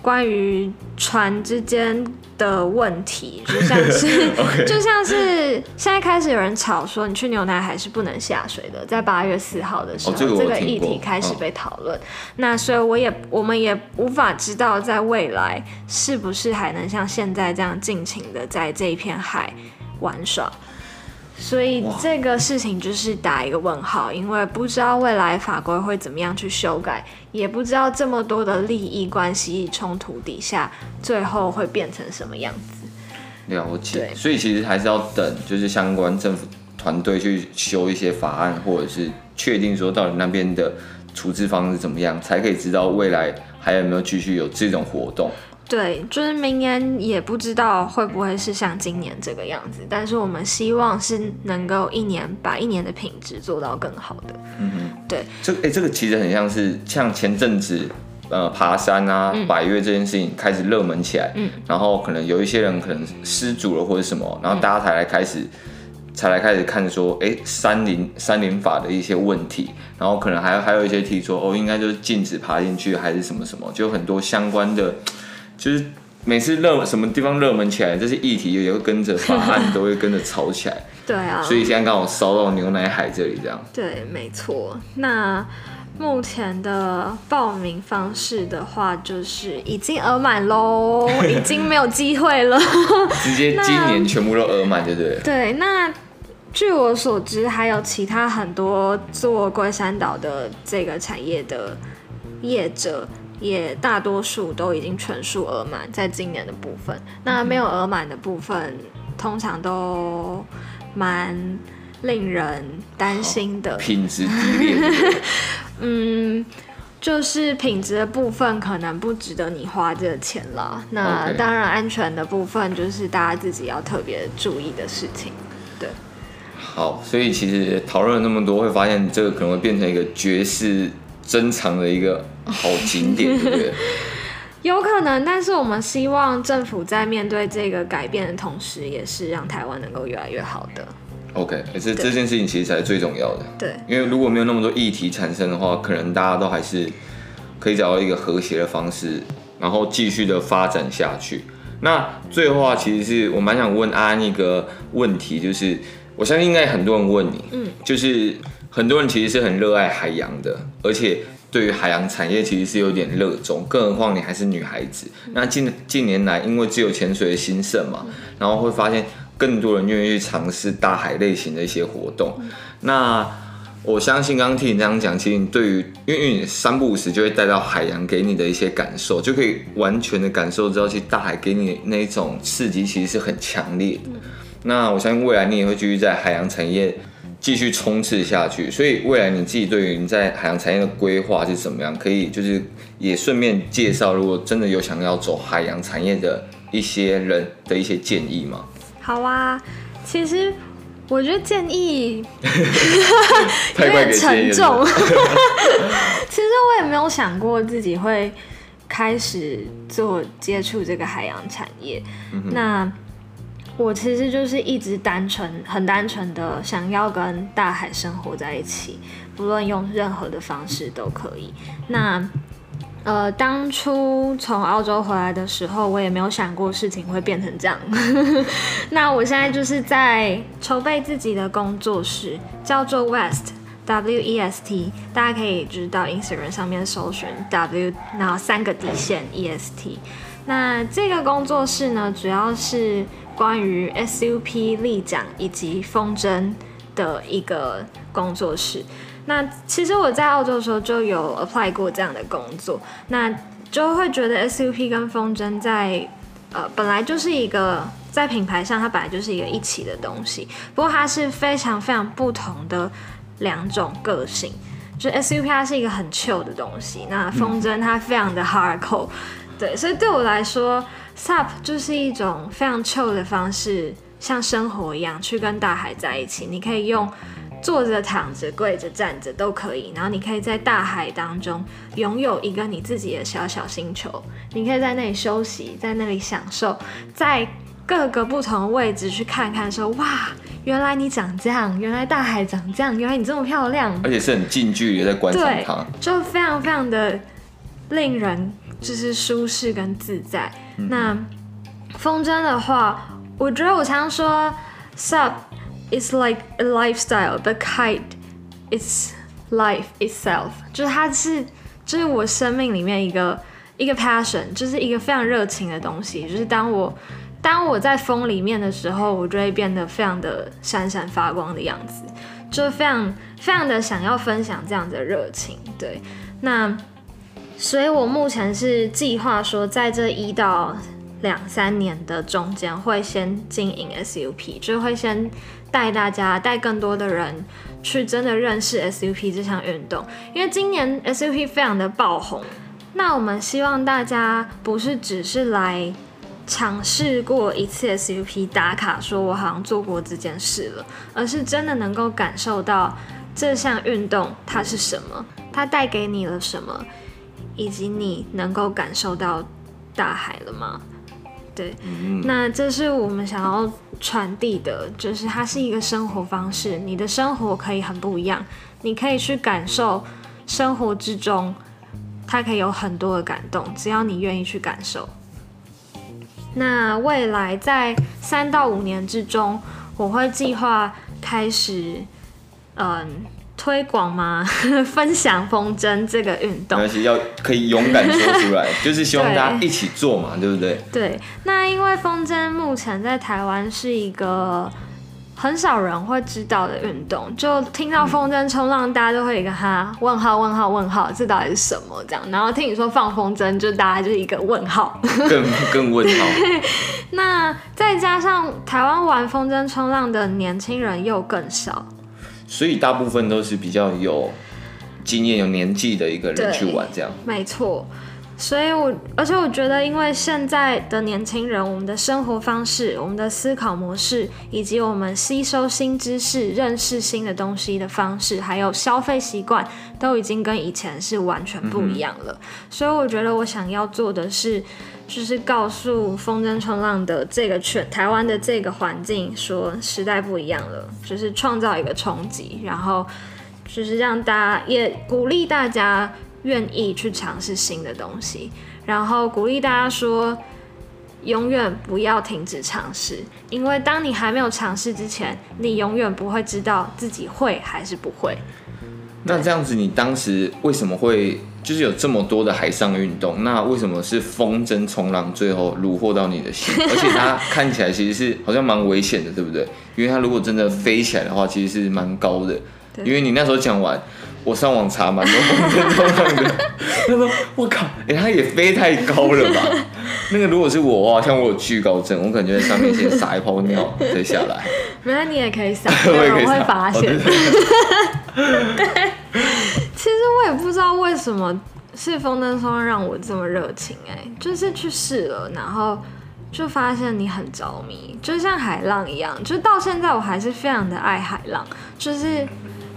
[SPEAKER 2] 关于船之间的问题，就像是.就像是现在开始有人吵说，你去牛奶海是不能下水的，在八月四号的时候，哦，这个，这个议题开始被讨论。哦，那所以我也我们也无法知道，在未来是不是还能像现在这样尽情的在这一片海玩耍。所以这个事情就是打一个问号，因为不知道未来法规会怎么样去修改，也不知道这么多的利益关系冲突底下，最后会变成什么样子。
[SPEAKER 1] 了解，所以其实还是要等，就是相关政府团队去修一些法案，或者是确定说到底那边的处置方式怎么样，才可以知道未来还有没有继续有这种活动。
[SPEAKER 2] 对，就是明年也不知道会不会是像今年这个样子，但是我们希望是能够一年把一年的品质做到更好的。
[SPEAKER 1] 嗯哼，
[SPEAKER 2] 对，
[SPEAKER 1] 这哎、欸，这个其实很像是像前阵子呃爬山啊、嗯、百越这件事情开始热门起来，嗯，然后可能有一些人可能失足了或者什么，然后大家才来开始、嗯、才来开始看说，哎、欸，山林山林法的一些问题，然后可能还有还有一些提出，哦，应该就是禁止爬进去还是什么什么，就很多相关的。就是每次热什么地方热门起来，这些议题也会跟着法案都会跟着吵起来。
[SPEAKER 2] 对啊，
[SPEAKER 1] 所以现在刚好烧到牛奶海这里这样。
[SPEAKER 2] 对，没错。那目前的报名方式的话，就是已经额满喽，已经没有机会了。
[SPEAKER 1] 直接今年全部都额满，对不对？
[SPEAKER 2] 对，那据我所知，还有其他很多做龟山岛的这个产业的业者。也大多数都已经全数额满，在今年的部分，那没有额满的部分，通常都蛮令人担心的。
[SPEAKER 1] 品质低劣。
[SPEAKER 2] 嗯，就是品质的部分可能不值得你花这个钱了。那当然，安全的部分就是大家自己要特别注意的事情。对。
[SPEAKER 1] 好，所以其实讨论了那么多，会发现这个可能会变成一个绝世珍藏的一个。好景点，对不对？
[SPEAKER 2] 有可能，但是我们希望政府在面对这个改变的同时，也是让台湾能够越来越好的。
[SPEAKER 1] OK，可是这件事情其实才是最重要的。
[SPEAKER 2] 对，
[SPEAKER 1] 因为如果没有那么多议题产生的话，可能大家都还是可以找到一个和谐的方式，然后继续的发展下去。那最后啊，其实是我蛮想问安安一个问题，就是我相信应该很多人问你，嗯，就是很多人其实是很热爱海洋的，而且。对于海洋产业其实是有点热衷，更何况你还是女孩子。那近近年来，因为自由潜水的兴盛嘛，然后会发现更多人愿意去尝试大海类型的一些活动。那我相信刚刚听你这样讲，其实你对于因为你三不五时就会带到海洋给你的一些感受，就可以完全的感受到，其实大海给你那一种刺激其实是很强烈的。那我相信未来你也会继续在海洋产业。继续冲刺下去，所以未来你自己对于你在海洋产业的规划是怎么样？可以就是也顺便介绍，如果真的有想要走海洋产业的一些人的一些建议吗？
[SPEAKER 2] 好啊，其实我觉得建议 有点沉重。其实我也没有想过自己会开始做接触这个海洋产业，嗯、那。我其实就是一直单纯、很单纯的想要跟大海生活在一起，不论用任何的方式都可以。那呃，当初从澳洲回来的时候，我也没有想过事情会变成这样。那我现在就是在筹备自己的工作室，叫做 West W E S T，大家可以就是到 Instagram 上面搜寻 W，然后三个底线 E S T。那这个工作室呢，主要是关于 SUP 立桨以及风筝的一个工作室。那其实我在澳洲的时候就有 apply 过这样的工作，那就会觉得 SUP 跟风筝在呃本来就是一个在品牌上它本来就是一个一起的东西，不过它是非常非常不同的两种个性，就 SUP 它是一个很 chill 的东西，那风筝它非常的 hardcore，对，所以对我来说，SUP 就是一种非常 chill 的方式，像生活一样去跟大海在一起，你可以用。坐着、躺着、跪着、站着都可以，然后你可以在大海当中拥有一个你自己的小小星球，你可以在那里休息，在那里享受，在各个不同的位置去看看说，说哇，原来你长这样，原来大海长这样，原来你这么漂亮，
[SPEAKER 1] 而且是很近距离在观赏它，
[SPEAKER 2] 就非常非常的令人就是舒适跟自在。嗯、那风筝的话，我觉得我常说，sub It's like a lifestyle，but kite is life itself。就是它是，就是我生命里面一个一个 passion，就是一个非常热情的东西。就是当我当我在风里面的时候，我就会变得非常的闪闪发光的样子，就非常非常的想要分享这样的热情。对，那所以我目前是计划说，在这一到两三年的中间，会先经营 SUP，就会先。带大家带更多的人去真的认识 SUP 这项运动，因为今年 SUP 非常的爆红。那我们希望大家不是只是来尝试过一次 SUP 打卡，说我好像做过这件事了，而是真的能够感受到这项运动它是什么，它带给你了什么，以及你能够感受到大海了吗？对，那这是我们想要传递的，就是它是一个生活方式，你的生活可以很不一样，你可以去感受生活之中，它可以有很多的感动，只要你愿意去感受。那未来在三到五年之中，我会计划开始，嗯。推广吗？分享风筝这个运动，但是，
[SPEAKER 1] 要可以勇敢说出来，就是希望大家一起做嘛，对，不对？
[SPEAKER 2] 对。那因为风筝目前在台湾是一个很少人会知道的运动，就听到风筝冲浪，大家都会一个哈问号问号问号，这到底是什么？这样，然后听你说放风筝，就大家就是一个问号，
[SPEAKER 1] 更 更问号。
[SPEAKER 2] 那再加上台湾玩风筝冲浪的年轻人又更少。
[SPEAKER 1] 所以大部分都是比较有经验、有年纪的一个人去玩，这样。
[SPEAKER 2] 没错，所以我而且我觉得，因为现在的年轻人，我们的生活方式、我们的思考模式，以及我们吸收新知识、认识新的东西的方式，还有消费习惯，都已经跟以前是完全不一样了。嗯、所以我觉得，我想要做的是。就是告诉风筝冲浪的这个圈，台湾的这个环境，说时代不一样了，就是创造一个冲击，然后就是让大家也鼓励大家愿意去尝试新的东西，然后鼓励大家说，永远不要停止尝试，因为当你还没有尝试之前，你永远不会知道自己会还是不会。
[SPEAKER 1] 那这样子，你当时为什么会？就是有这么多的海上运动，那为什么是风筝冲浪最后虏获到你的心？而且它看起来其实是好像蛮危险的，对不对？因为它如果真的飞起来的话，其实是蛮高的。因为你那时候讲完，我上网查蛮多风筝冲浪的，他说我靠，哎、欸，它也飞太高了吧？那个如果是我的话，像我有惧高症，我可能就在上面先撒一泡尿再下来。
[SPEAKER 2] 原来你也可以撒，我也可以撒，会发现。对。其实我也不知道为什么是风筝冲浪让我这么热情哎、欸，就是去试了，然后就发现你很着迷，就像海浪一样，就到现在我还是非常的爱海浪，就是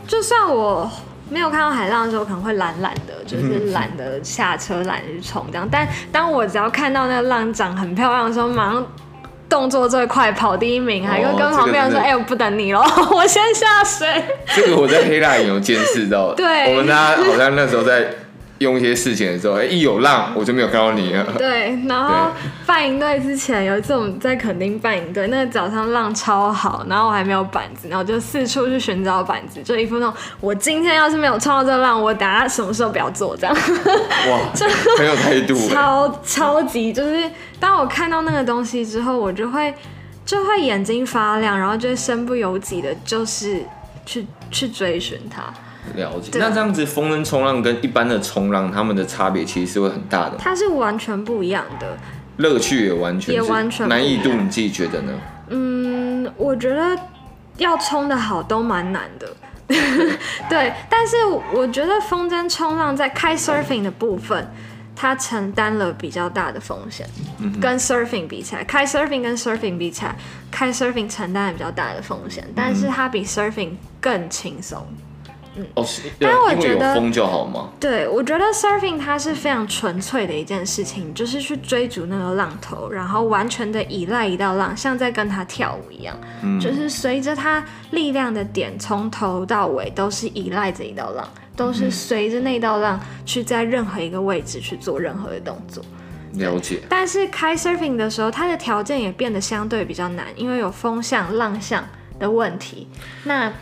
[SPEAKER 2] 就算我没有看到海浪的时候，可能会懒懒的，就是懒得下车，懒得去冲这样，但当我只要看到那个浪长很漂亮的时候，马上。动作最快，跑第一名，还跟跟旁边人说：“哎、欸，我不等你了，我先下水。”
[SPEAKER 1] 这个我在黑浪有见识到。
[SPEAKER 2] 对，
[SPEAKER 1] 我们大家好像那时候在用一些事情的时候，哎、欸，一有浪我就没有看到你了。
[SPEAKER 2] 对，然后办营队之前有一次我们在垦丁办营队，那个早上浪超好，然后我还没有板子，然后就四处去寻找板子，就一副那种我今天要是没有冲到这个浪，我等下什么时候不要做这样。
[SPEAKER 1] 哇，就很有态度。
[SPEAKER 2] 超超级就是，当我看到那个东西之后，我就会就会眼睛发亮，然后就会身不由己的，就是去去追寻它。
[SPEAKER 1] 了解，那这样子风筝冲浪跟一般的冲浪，他们的差别其实是会很大的。
[SPEAKER 2] 它是完全不一样的，
[SPEAKER 1] 乐趣也完全
[SPEAKER 2] 也完全
[SPEAKER 1] 难易度，你自己觉得呢？
[SPEAKER 2] 嗯，我觉得要冲的好都蛮难的，对。但是我觉得风筝冲浪在 kite surfing 的部分，它承担了比较大的风险，嗯，跟 surfing 比起来，kite surfing 跟 surfing 比起来，kite surfing 承担了比较大的风险，但是它比 surfing 更轻松。嗯，
[SPEAKER 1] 哦，是，但我觉得有风就好吗？
[SPEAKER 2] 对，我觉得 surfing 它是非常纯粹的一件事情，就是去追逐那个浪头，然后完全的依赖一道浪，像在跟它跳舞一样，嗯，就是随着它力量的点，从头到尾都是依赖着一道浪，都是随着那道浪去在任何一个位置去做任何的动作。
[SPEAKER 1] 了解。
[SPEAKER 2] 但是 kite surfing 的时候，它的条件也变得相对比较难，因为有风向、浪向的问题。那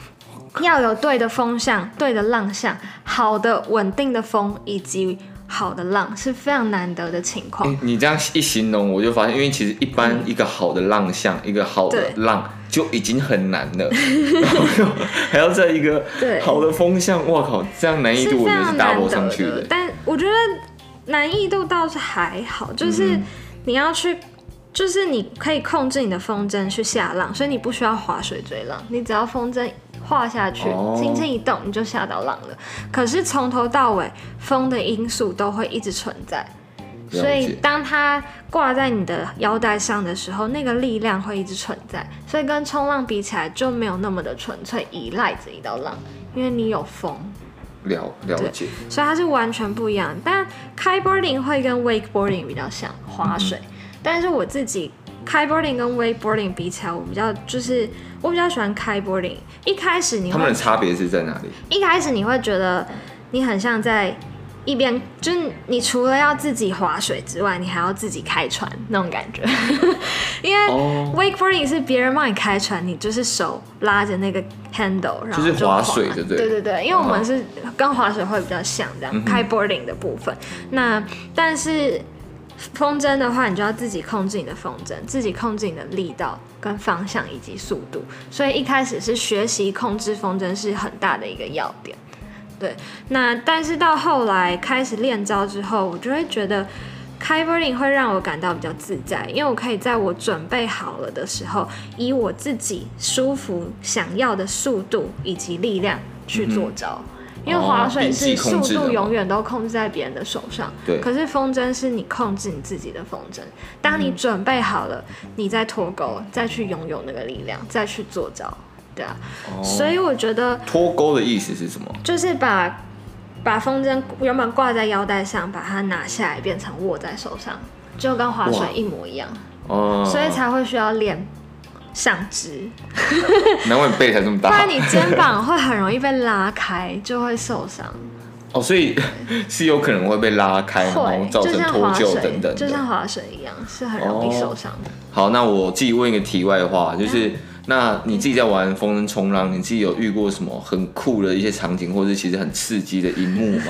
[SPEAKER 2] 要有对的风向、对的浪向、好的稳定的风以及好的浪是非常难得的情况。
[SPEAKER 1] 欸，你这样一形容，我就发现，因为其实一般一个好的浪向、嗯、一个好的浪就已经很难了，然后还要在一个好的风向，哇靠，这样难易度我觉得是 double 上去的。
[SPEAKER 2] 但我觉得难易度倒是还好，就是你要去。就是你可以控制你的风筝去下浪，所以你不需要划水追浪，你只要风筝画下去，轻轻一动你就下到浪了。可是从头到尾风的因素都会一直存在，所以当它挂在你的腰带上的时候，那个力量会一直存在。所以跟冲浪比起来就没有那么的纯粹依赖着一道浪，因为你有风。
[SPEAKER 1] 了了解，
[SPEAKER 2] 所以它是完全不一样。但 kiteboarding 会跟 wakeboarding 比较像划水。嗯但是我自己 kiteboarding 跟 wakeboarding 比起来，我比较就是我比较喜欢 kiteboarding。一开始你会，他
[SPEAKER 1] 们的差别是在哪里？
[SPEAKER 2] 一开始你会觉得你很像在一边，就是你除了要自己划水之外，你还要自己开船那种感觉。因为 wakeboarding 是别人帮你开船，你就是手拉着那个 handle，然后就是划水，对对对对。因为我们是跟划水会比较像这样、嗯、kiteboarding 的部分。那但是。风筝的话，你就要自己控制你的风筝，自己控制你的力道跟方向以及速度。所以一开始是学习控制风筝是很大的一个要点。对，那但是到后来开始练招之后，我就会觉得开 boarding 会让我感到比较自在，因为我可以在我准备好了的时候，以我自己舒服想要的速度以及力量去做招。因为划水是速度永远都控制在别人的手上，对。可是风筝是你控制你自己的风筝，当你准备好了，你再脱钩，再去拥有那个力量，再去做招，对啊。哦。所以我觉得
[SPEAKER 1] 脱钩的意思是什么？
[SPEAKER 2] 就是把把风筝原本挂在腰带上，把它拿下来，变成握在手上，就跟划水一模一样。哦。所以才会需要练。上肢，
[SPEAKER 1] 难怪你背才这么大。
[SPEAKER 2] 不然你肩膀会很容易被拉开，就会受伤。
[SPEAKER 1] 哦，所以 是有可能会被拉开，然后造成脱臼等等，
[SPEAKER 2] 就像滑水一样，是很容易受伤的。哦。
[SPEAKER 1] 好，那我自己问一个题外话，就是、嗯、那你自己在玩风筝冲浪，你自己有遇过什么很酷的一些场景，或者其实很刺激的一幕吗？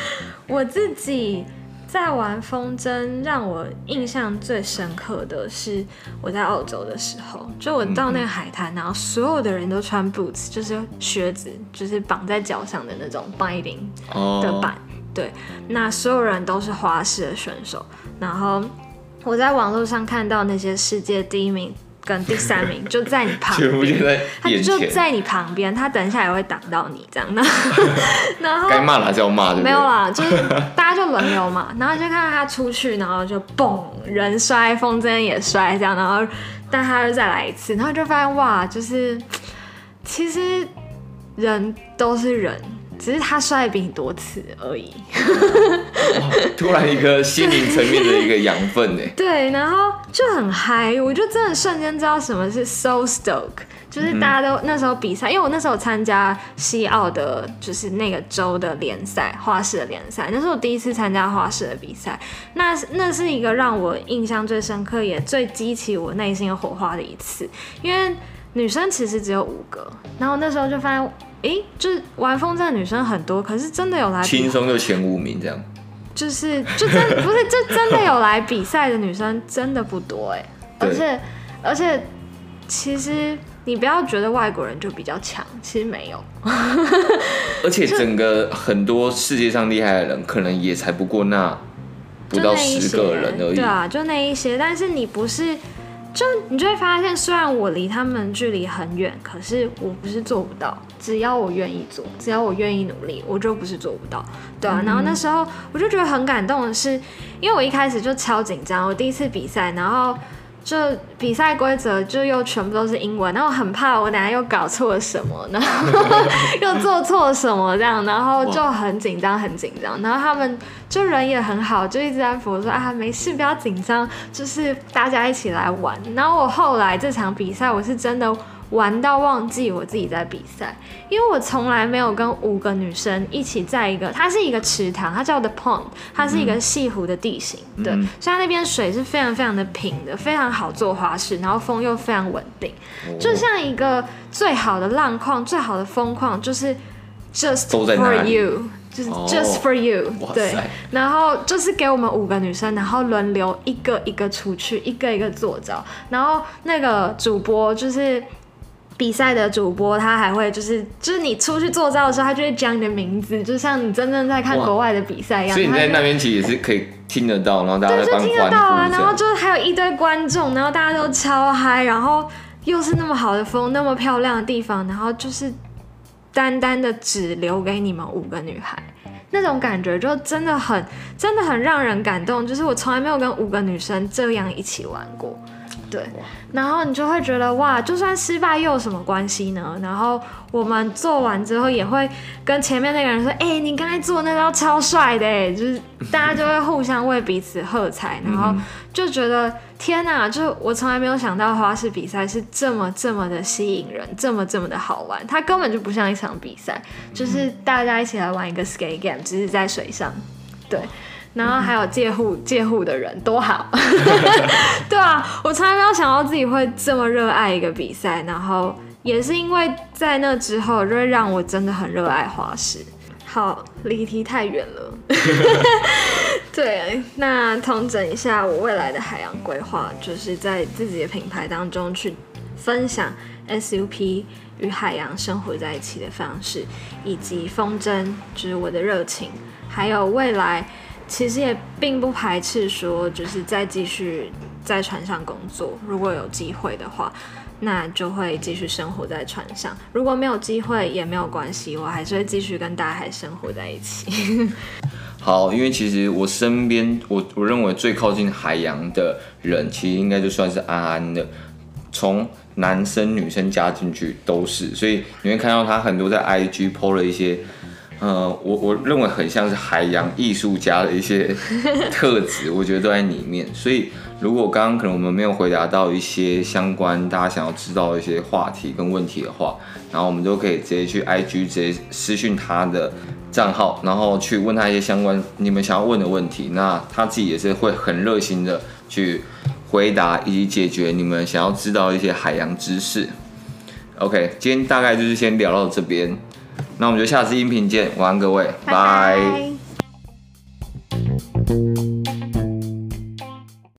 [SPEAKER 2] 我自己。在玩风筝，让我印象最深刻的是我在澳洲的时候，就我到那个海滩，然后所有的人都穿 boots，就是靴子，就是绑在脚上的那种 binding 的板。对，那所有人都是花式的选手。然后我在网络上看到那些世界第一名。跟第三名就在你旁边，他就在你旁边，他等一下也会挡到你这样。然后该
[SPEAKER 1] 骂了还是要骂，
[SPEAKER 2] 没有啦，就是大家就轮流嘛。然后就看到他出去，然后就嘣，人摔，风筝也摔这样。然后但他又再来一次，然后就发现哇，就是其实人都是人。只是他摔比你多次而已。
[SPEAKER 1] 突然一个心灵层面的一个养分呢。
[SPEAKER 2] 对，然后就很嗨，我就真的瞬间知道什么是 so stoke，就是大家都那时候比赛，因为我那时候参加西奥的，就是那个州的联赛，花式的联赛，那是我第一次参加花式的比赛。那那是一个让我印象最深刻，也最激起我内心的火花的一次。因为女生其实只有五个，然后那时候就发现，诶，就是玩风筝的女生很多，可是真的有来
[SPEAKER 1] 轻松就前五名这样。
[SPEAKER 2] 就是就真不是就真的有来比赛的女生真的不多哎，而且而且其实你不要觉得外国人就比较强，其实没有。
[SPEAKER 1] 而且整个很多世界上厉害的人，可能也才不过那不到十个人而已。
[SPEAKER 2] 对啊，就那一些，但是你不是。就你就会发现，虽然我离他们距离很远，可是我不是做不到。只要我愿意做，只要我愿意努力，我就不是做不到，对啊。然后那时候我就觉得很感动的是，因为我一开始就超紧张，我第一次比赛，然后。就比赛规则就又全部都是英文，然后我很怕我等下又搞错了什么，然后 又做错什么这样，然后就很紧张很紧张，然后他们就人也很好，就一直在扶我说啊，没事，不要紧张，就是大家一起来玩。然后我后来这场比赛我是真的。玩到忘记我自己在比赛，因为我从来没有跟五个女生一起在一个，它是一个池塘，它叫 The Pond，它是一个西湖的地形，嗯、对，所以它那边水是非常非常的平的，非常好做花式，然后风又非常稳定，哦、就像一个最好的浪况、最好的风况，就是 Just for you，就是 Just for you，哦、对，然后就是给我们五个女生，然后轮流一个一个出去，一个一个做招，然后那个主播就是。比赛的主播他还会就是就是你出去做招的时候，他就会讲你的名字，就像你真正在看国外的比赛一样。
[SPEAKER 1] 所以你在那边其实也是可以听得到，然后大家就听得到啊，
[SPEAKER 2] 然后就是还有一堆观众，然后大家都超嗨，然后又是那么好的风，那么漂亮的地方，然后就是单单的只留给你们五个女孩，那种感觉就真的很真的很让人感动。就是我从来没有跟五个女生这样一起玩过。对，然后你就会觉得哇，就算失败又有什么关系呢？然后我们做完之后也会跟前面那个人说：“哎、欸，你刚才做那招超帅的！”就是大家就会互相为彼此喝彩，然后就觉得天哪，就我从来没有想到花式比赛是这么这么的吸引人，这么这么的好玩。它根本就不像一场比赛，就是大家一起来玩一个 skate game，只是在水上。对。然后还有借户借户的人多好，对啊，我从来没有想到自己会这么热爱一个比赛，然后也是因为在那之后，就会让我真的很热爱花式。好，离题太远了。对，那统整一下我未来的海洋规划，就是在自己的品牌当中去分享 SUP 与海洋生活在一起的方式，以及风筝就是我的热情，还有未来。其实也并不排斥说，就是再继续在船上工作。如果有机会的话，那就会继续生活在船上。如果没有机会也没有关系，我还是会继续跟大海生活在一起。
[SPEAKER 1] 好，因为其实我身边，我我认为最靠近海洋的人，其实应该就算是安安的。从男生女生加进去都是，所以你会看到他很多在 IG PO 了一些。呃，我我认为很像是海洋艺术家的一些 特质，我觉得都在里面。所以，如果刚刚可能我们没有回答到一些相关大家想要知道的一些话题跟问题的话，然后我们都可以直接去 IG 直接私讯他的账号，然后去问他一些相关你们想要问的问题。那他自己也是会很热心的去回答以及解决你们想要知道一些海洋知识。OK，今天大概就是先聊到这边。那我们就下次音频见，晚安各位，拜拜。